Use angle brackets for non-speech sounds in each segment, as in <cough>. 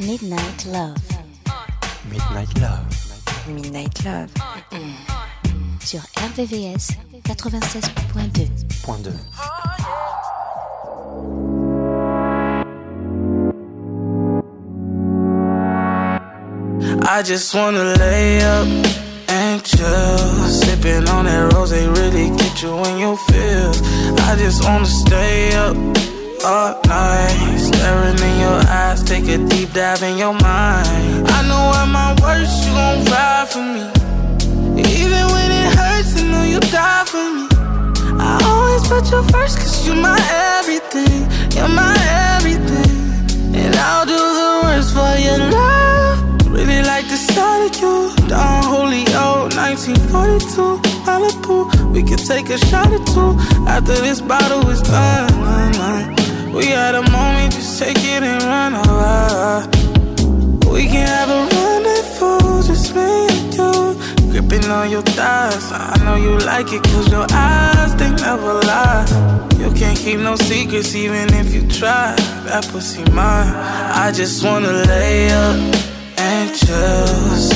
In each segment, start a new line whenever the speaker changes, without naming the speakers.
Midnight Love
Midnight Love.
Midnight Love.
sur RVVS 96.2.
Point 2.
I just wanna lay up and chill. Sipping on that rose, they really get you in your feels. I just wanna stay up all night. Staring in your eyes, take a deep dive in your mind. I know at my worst, you gon' ride for me. Even when it hurts, I know you die for me. I always put you first, cause you're my everything. You're my everything. And I'll do the worst for your love. You. Don Julio, 1942, Malibu. We could take a shot or two after this bottle is done. We had a moment, just take it and run. Oh, we can have a rendezvous, just me and you. Gripping on your thighs. I know you like it, cause your eyes, they never lie. You can't keep no secrets, even if you try. That pussy mine. I just wanna lay up and chill.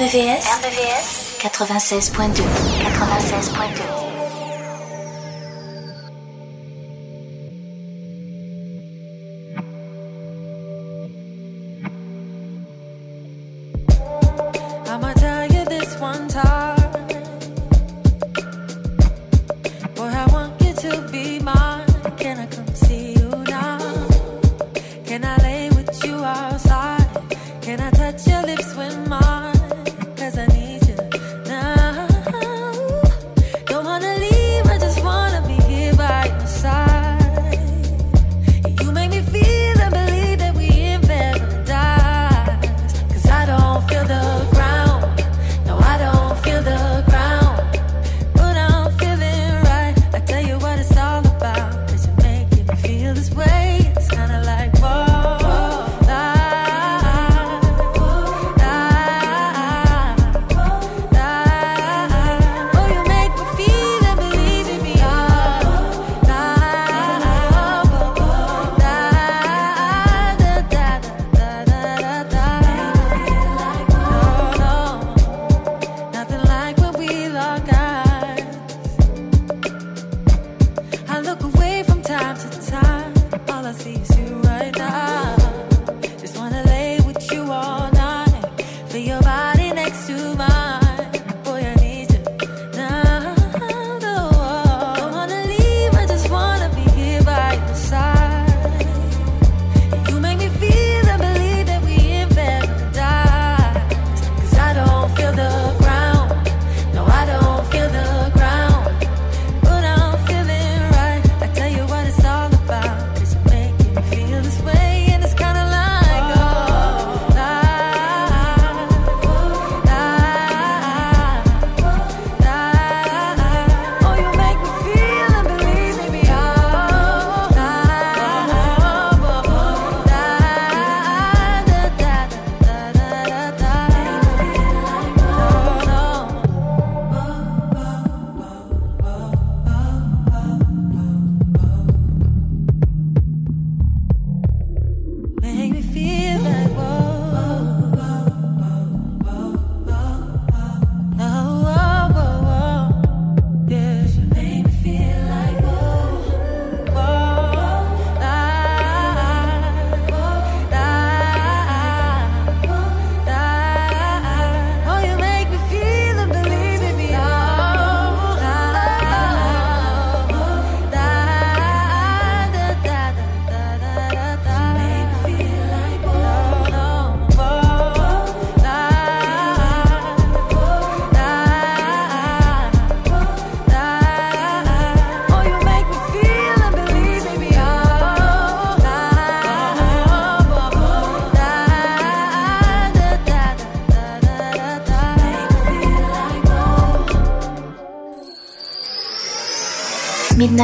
RVVS 96.2. 96.2.
It's kinda like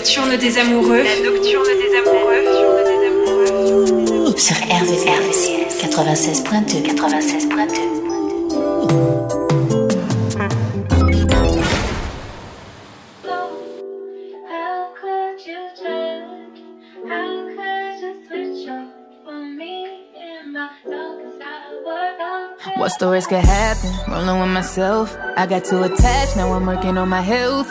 nocturne des amoureux. La nocturne des amoureux.
Sur RVRVCS 96.2 96.2
What's the risk of happening? Rolling with myself. I got too attached, now I'm working on my health.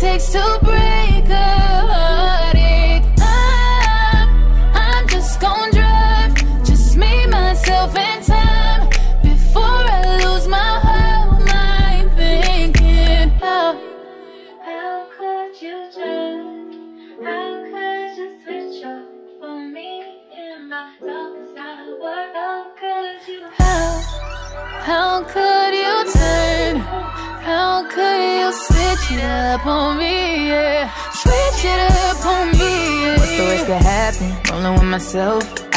Takes to break a
switch
it up on me? Yeah, switch it up on me. Yeah. What's the worst could happen? Rolling with myself.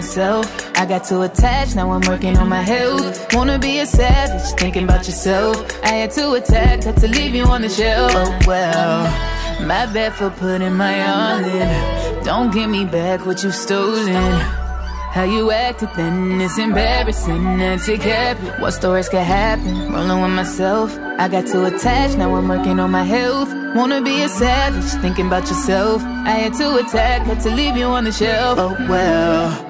myself. I got too attached, now I'm working on my health. Wanna be a savage, thinking about yourself. I had to attack, had to leave you on the shelf. Oh well, my bad for putting my all in. Don't give me back what you've stolen. How you acted then is embarrassing. That's it. What's the worst could happen? Rolling with myself. I got too attached, now I'm working on my health. Wanna be a savage, thinking about yourself. I had to attack, had to leave you on the shelf. Oh well.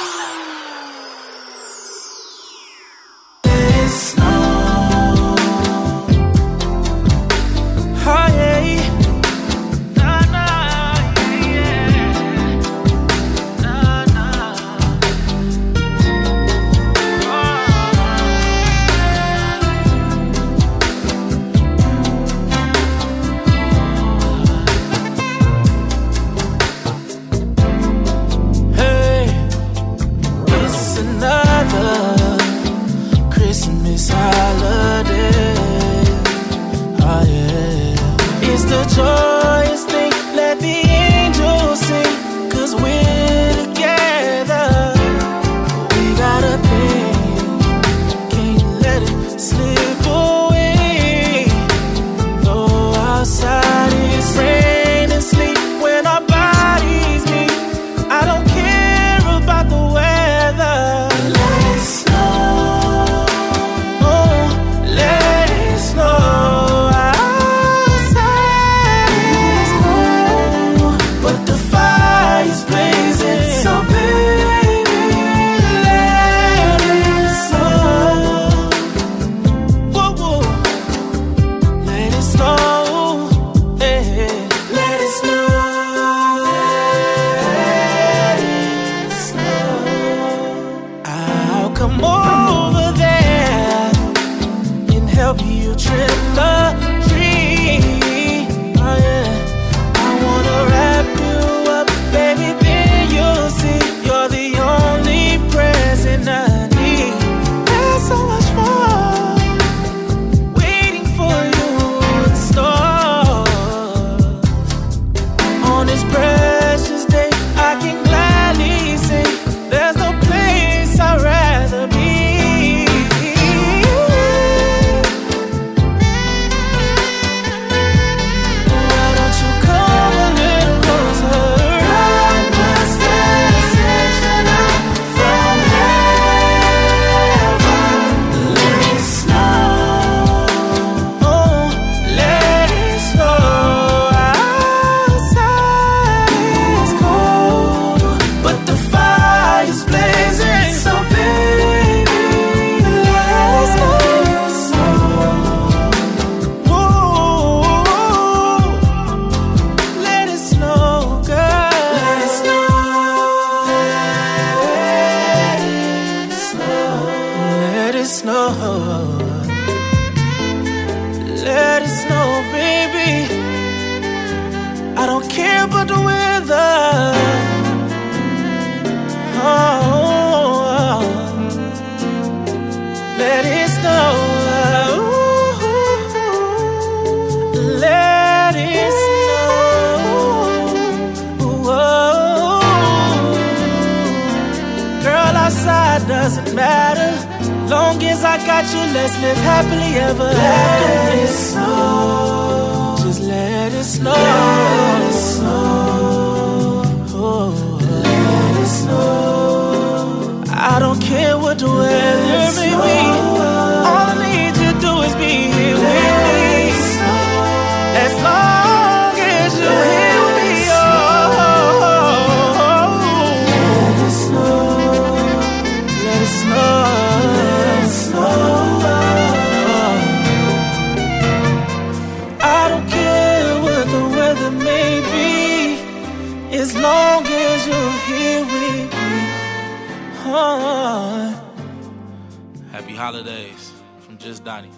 Holidays from Just Donnie.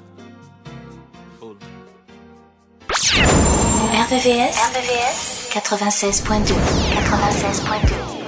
Fool.
RVVS, RVVS 96.2 96.2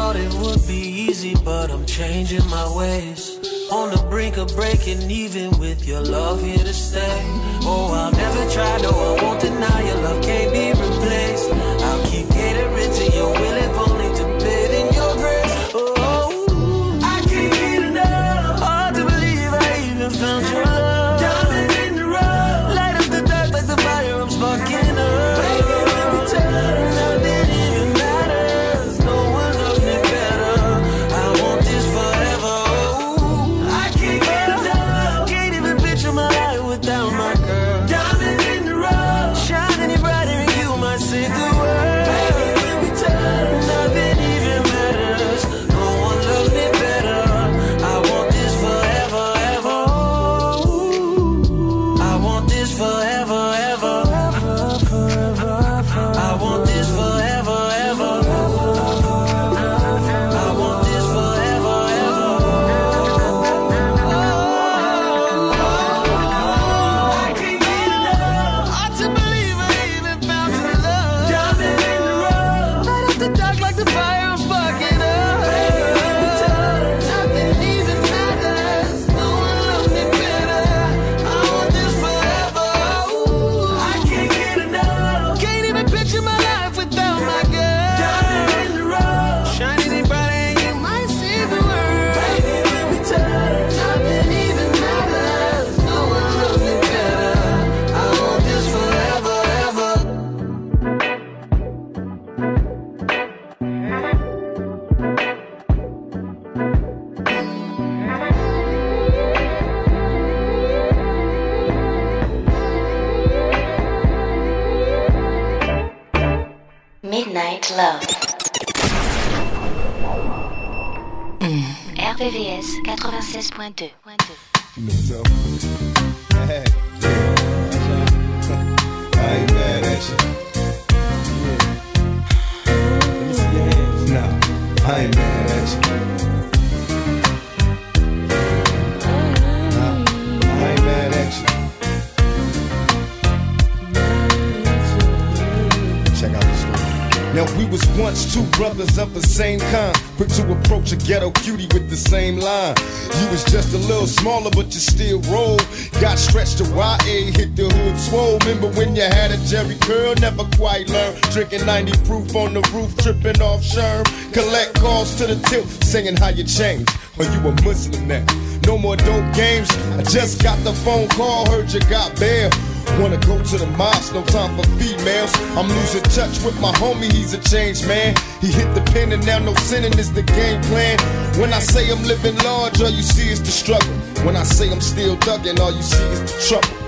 thought it would be easy, but I'm changing my ways. On the brink of breaking even with your love here to stay. Oh, I'll never try, no, I won't deny your love can't be replaced. I'll keep catering to your willing.
Midnight Love. RVVS 96.2.
You know? Hey. <laughs> I ain't mad at you. Once two brothers of the same kind, quick to approach a ghetto cutie with the same line. You was just a little smaller, but you still roll. Got stretched to YA, hit the hood swole. Remember when you had a Jerry curl? Never quite learned. Drinking 90 proof on the roof, tripping off Sherm. Collect calls to the tilt, singing how you changed. Or you a Muslim now. No more dope games. I just got the phone call, heard you got bail. Wanna go to the mosque, no time for females. I'm losing touch with my homie, he's a changed man. He hit the pen and now no sinning is the game plan. When I say I'm living large, all you see is the struggle. When I say I'm still thugging, all you see is the trouble.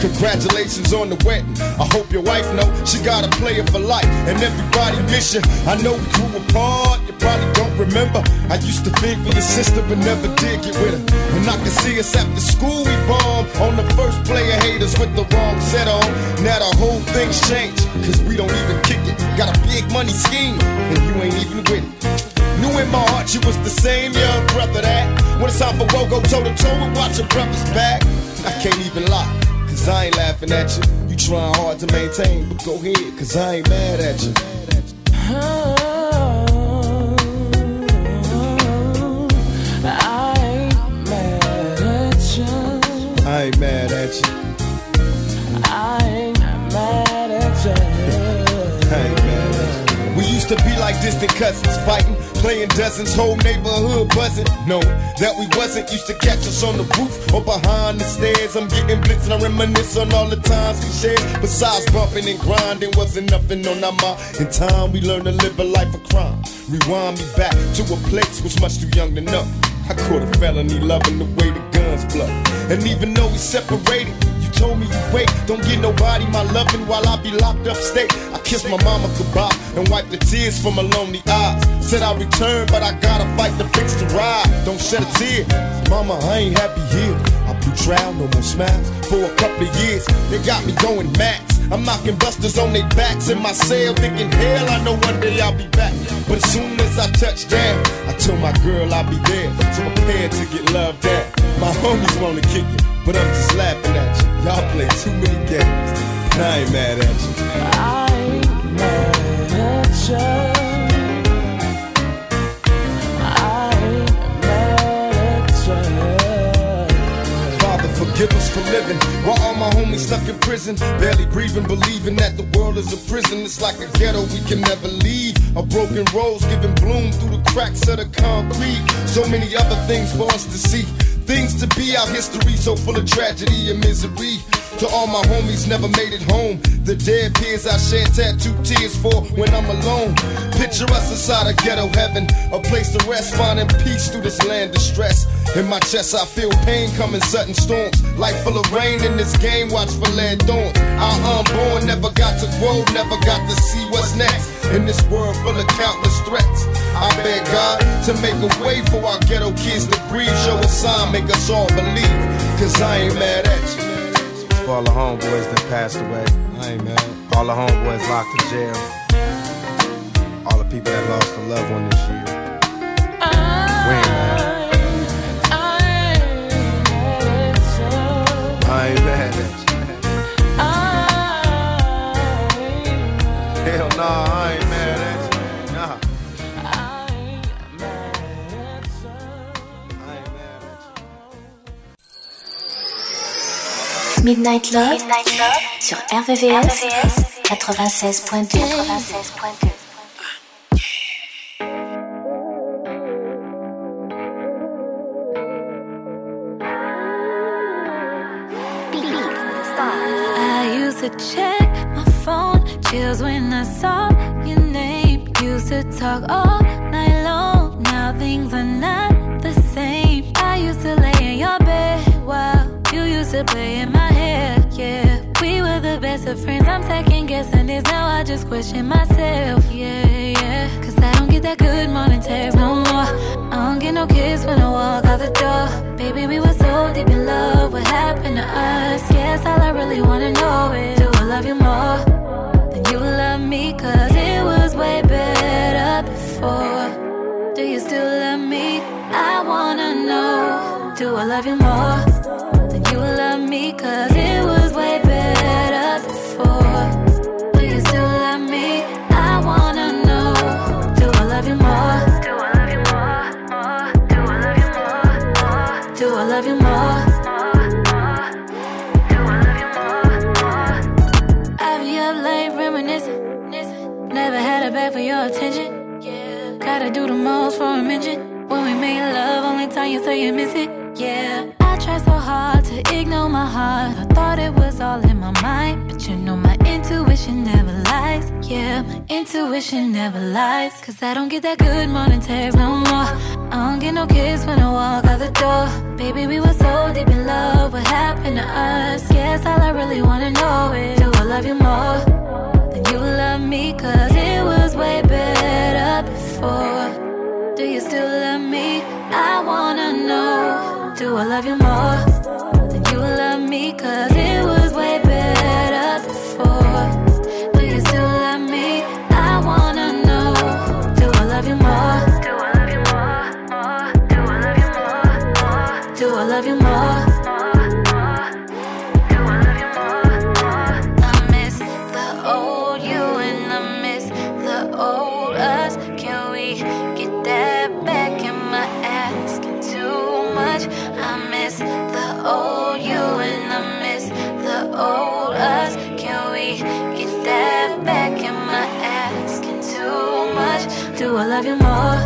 Congratulations on the wedding. I hope your wife know she got a player for life, and everybody miss you. I know we grew apart. You probably don't remember. I used to think for your sister, but never did get with her. And I can see us after school we bombed on the first player haters with the wrong set on. Now the whole thing's changed, cause we don't even kick it. Got a big money scheme, and you ain't even with it. Knew in my heart you was the same young brother that when it's time for woe, go toe to toe and watch your brother's back. I can't even lie, cause I ain't laughing at you. You trying hard to maintain, but go ahead, cause I ain't mad at you.
I ain't mad at you. <laughs>
I ain't mad at you.
I ain't mad at you.
I ain't mad at you. We used to be like distant cousins, fighting, playing dozens, whole neighborhood buzzing. No, that we wasn't. Used to catch us on the roof or behind the stairs. I'm getting blitzed, and I reminisce on all the times we shared. Besides bumping and grinding, wasn't nothing on our mind. In time, we learned to live a life of crime. Rewind me back to a place was much too young to know. I caught a felony loving the way the guns blow. And even though we separated, told me you wait. Don't give nobody my loving while I be locked up state. I kissed my mama goodbye and wiped the tears from my lonely eyes. Said I'll return, but I gotta fight to fix the ride. Don't shed a tear. Mama, I ain't happy here. I blew trial, no more smiles. For a couple of years, they got me going max. I'm knocking busters on their backs in my cell, thinking, hell, I know one day I'll be back. But as soon as I touch down, I tell my girl I'll be there. So prepare to get loved at. My homies wanna kick it, but I'm just laughing at you. Y'all play too many games. and I ain't mad at you.
I ain't mad at you. I.
Father, forgive us for living while all my homies stuck in prison. Barely breathing, believing that the world is a prison. It's like a ghetto we can never leave. A broken rose giving bloom through the cracks of the concrete. So many other things for us to see. Things to be, our history so full of tragedy and misery. To all my homies never made it home. The dead peers I shed tattooed tears for when I'm alone. Picture us inside a ghetto heaven, a place to rest, finding peace through this land of stress. In my chest, I feel pain coming sudden storms. Life full of rain in this game, watch for lead thorns. Our unborn never got to grow, never got to see what's next. In this world full of countless threats, I beg God to make a way for our ghetto kids to breathe. Show a sign, make us all believe. Cause I ain't mad at you.
For all the homeboys that passed away.
I ain't mad.
All the homeboys locked in jail. All the people that lost a loved one this year. We ain't mad. I ain't mad at you. Hell nah, I ain't mad
Midnight Love, sur RVVS, 96.2. 96.2.
I used to check my phone, chills when I saw your name. Used to talk all night long. Now things are not the same. I used to lay in your bed while you used to play in my the friends I'm second guessing this. Now I just question myself, yeah, yeah. Cause I don't get that good morning text no more. I don't get no kiss when I walk out the door. Baby, we were so deep in love. What happened to us? Guess all I really wanna know is Do I love you more than you love me? Cause it was way better before. Do you still love me? I wanna know. Do I love you more than you love me? Cause Gotta do the most for a mention. When we made love, only time you say you miss it. Yeah. I try so hard to ignore my heart. I thought it was all in my mind. But you know my intuition never lies. Yeah, my intuition never lies. Cause I don't get that good morning text no more. I don't get no kiss when I walk out the door. Baby, we were so deep in love. What happened to us? Guess all I really wanna know is Do I love you more than you love me? Cause was way better before. Do you still love me? I wanna know. Do I love you more than you love me? Cause I love you more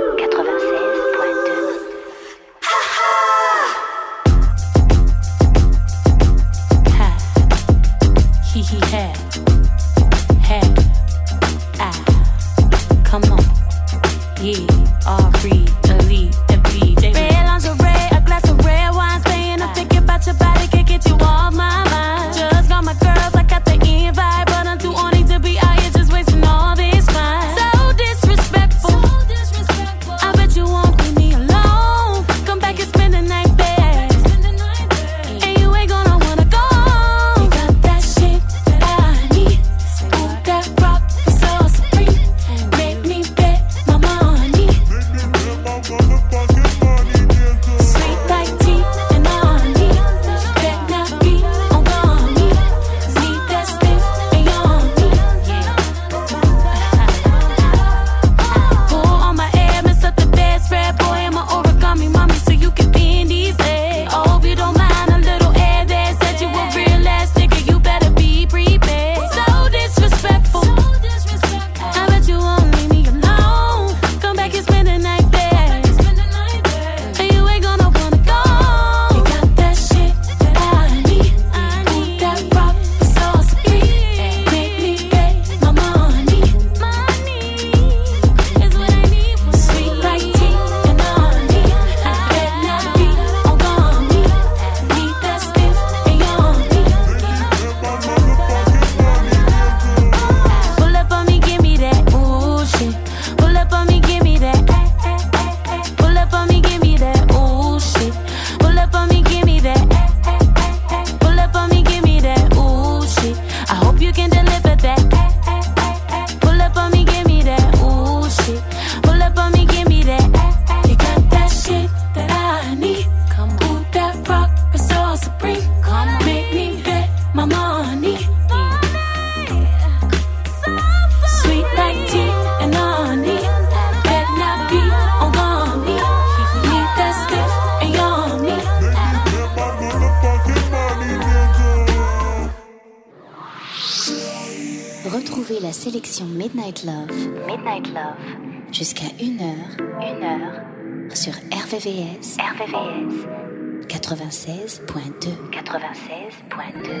96.2, 96.2.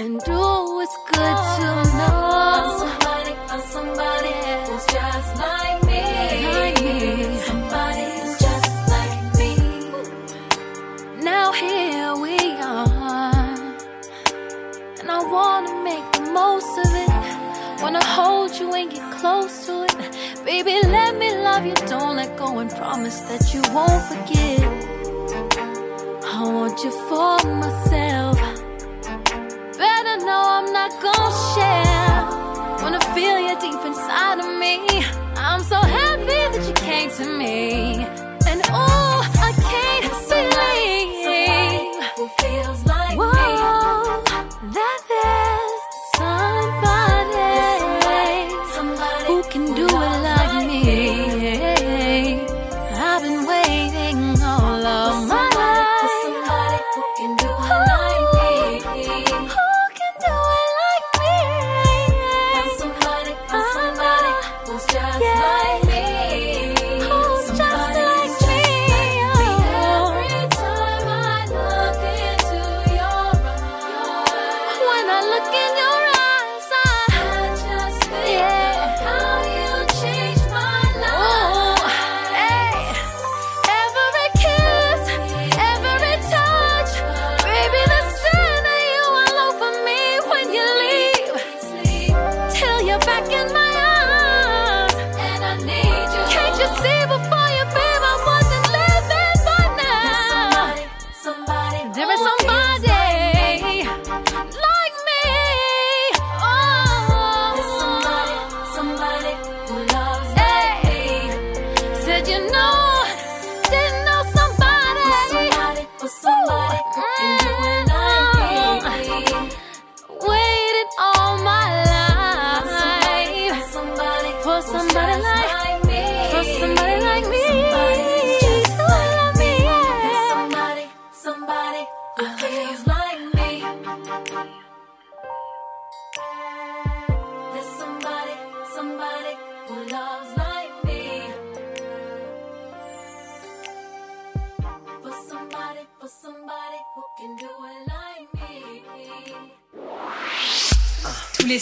and oh, it's good oh, to know somebody, find somebody who's just like me. Like me. Somebody who's just like me. Now here we are, and I wanna make the most of it. Wanna hold you and get close to it, baby. Let me love you, don't let go, and promise that you won't forget. I want you
for myself know I'm not gonna share. Wanna feel you deep inside of me. I'm so happy that you came to me. And oh, I can't. but
you
know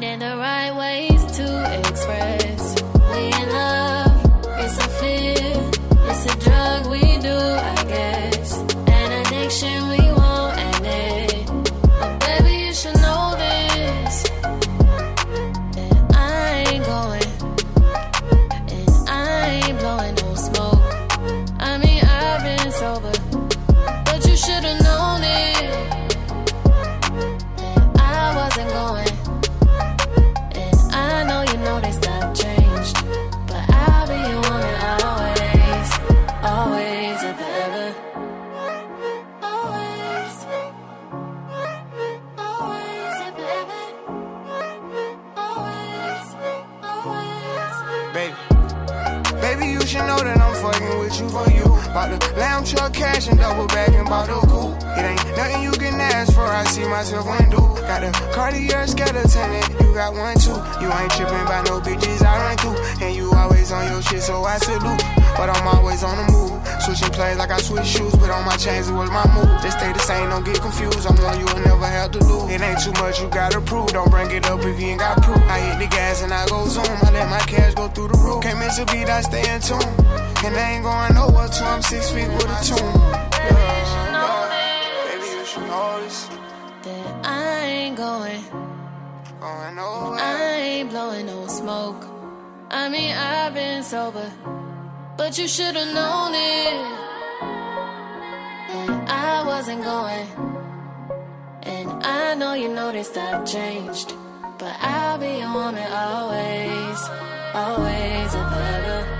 Finding the right ways to express. I
see myself undo. Got the Cartier skeleton and you got one too. You ain't tripping by no bitches I run through. And you always on your shit, so I salute. But I'm always on the move. Switching plays like I switch shoes, but on my chains it was my move. Just stay the same, don't get confused. I'm one you will never have to lose. It ain't too much you gotta prove. Don't bring it up if you ain't got proof. I hit the gas and I go zoom. I let my cash go through the roof. Can't miss a beat, I stay in tune. And I ain't going nowhere till I'm six feet with a tune. Yeah, baby, you should know this.
That I ain't going. I ain't blowing no smoke. I mean, I've been sober, but you should've known it. And I wasn't going. And I know you noticed I've changed. But I'll be your woman always. Always a better.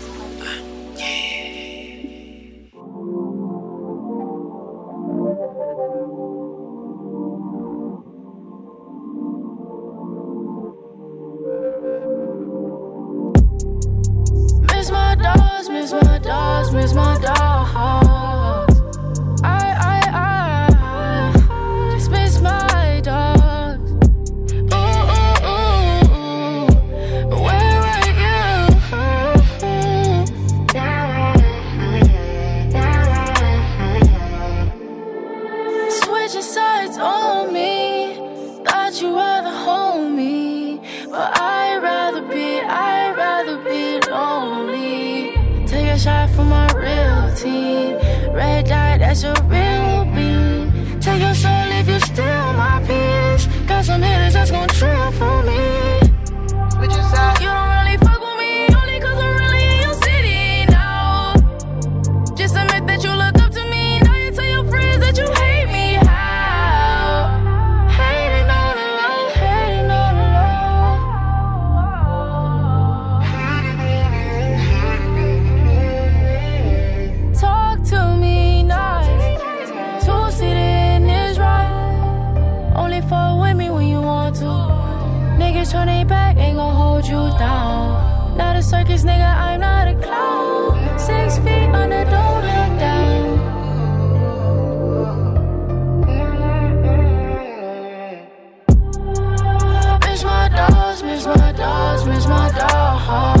right. Fuck with me when you want to. Niggas turn their back, ain't gon' hold you down. Not a circus nigga, I'm not a clown. Six feet under, don't look down. Miss my dogs, miss my dogs, miss my dogs.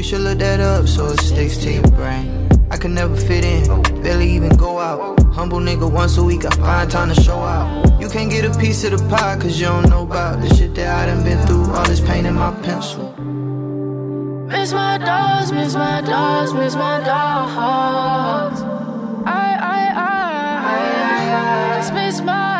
You should look that up so it sticks to your brain. I can never fit in, barely even go out. Humble nigga once a week, I find time to show out. You can't get a piece of the pie, cause you don't know about the shit that I done been through. All this pain in my pencil.
Miss my dogs, miss my dogs, miss my dogs. I, I, I, I, just miss my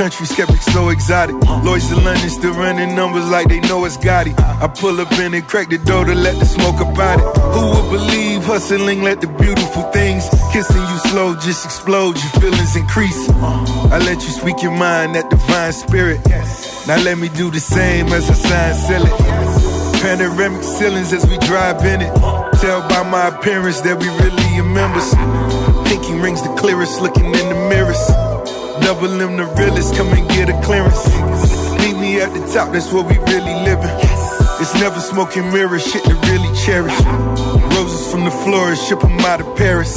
in
different skeptics so exotic. Lloyds to London still running numbers like they know it's Gotti. I pull up in and crack the door to let the smoke about it. Who would believe hustling let the beautiful things kissing you slow just explode, your feelings increase. I let you speak your mind, that divine spirit. Now let me do the same as I sign seal it. Panoramic ceilings as we drive in it. Tell by my appearance that we really are members. Pinky rings the clearest, looking in the mirrors. Double M the realest, come and get a clearance. Meet me at the top, that's where we really living. It's never smoking mirrors, shit to really cherish. Roses from the florist, ship 'em out of Paris.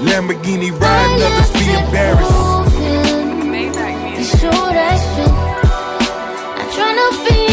Lamborghini riding, others be embarrassed.
It's true that's true. Not tryna be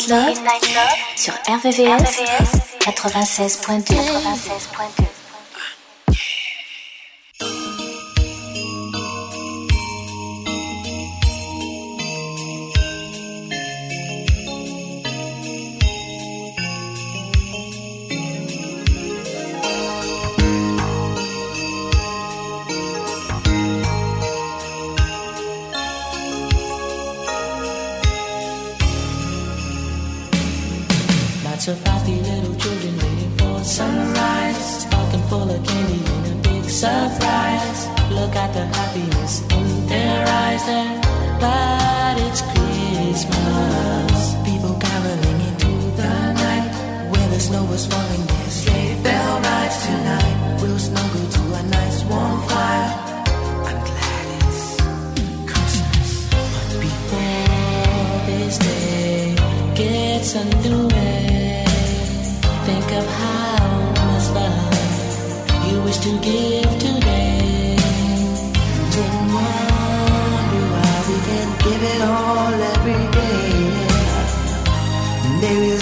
Love, sur RVVS 96.2.
the happiness in their eyes there but it's Christmas. People caroling into the night where the snow was falling. Their sleigh bell rides tonight. We'll snuggle to a nice warm fire. I'm glad it's Christmas, but before this day gets underway, think of how much love you wish to give. all every day. Yeah.
There is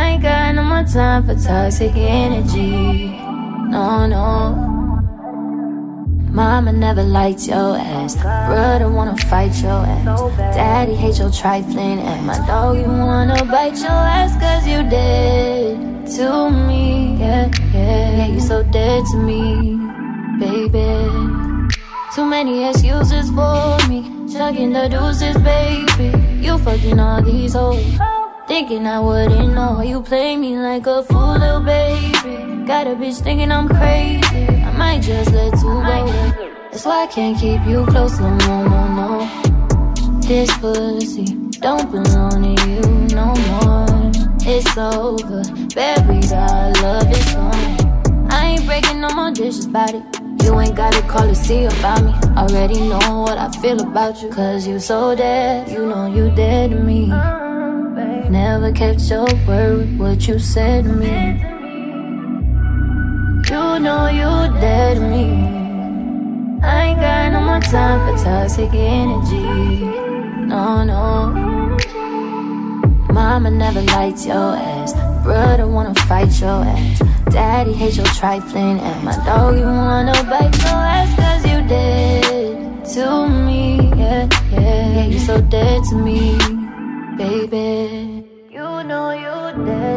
I ain't got no more time for toxic energy. No, no.
Mama never liked your ass. Brother wanna fight your ass. Daddy hate your trifling ass. My dog, you wanna bite your ass cause you dead to me. Yeah, yeah, yeah, you so dead to me, baby. Too many excuses for me. Chugging the deuces, baby. You fucking all these hoes. Thinking I wouldn't know. You play me like a fool, little baby. Got a bitch thinking I'm crazy. I might just let you go. That's why I can't keep you close no more, no, no. This pussy don't belong to you no more. It's over. Buried our love is gone. I ain't breaking no more dishes about it. You ain't gotta call to see about me. Already know what I feel about you. Cause you so dead, you know you dead to me. Never kept your word, what you said to me. You know you dead to me. I ain't got no more time for toxic energy. No, no. Mama never liked your ass. Brother wanna fight your ass. Daddy hate your trifling ass. My dog, even wanna bite your ass cause you dead to me. Yeah, yeah, yeah, you so dead to me know you did.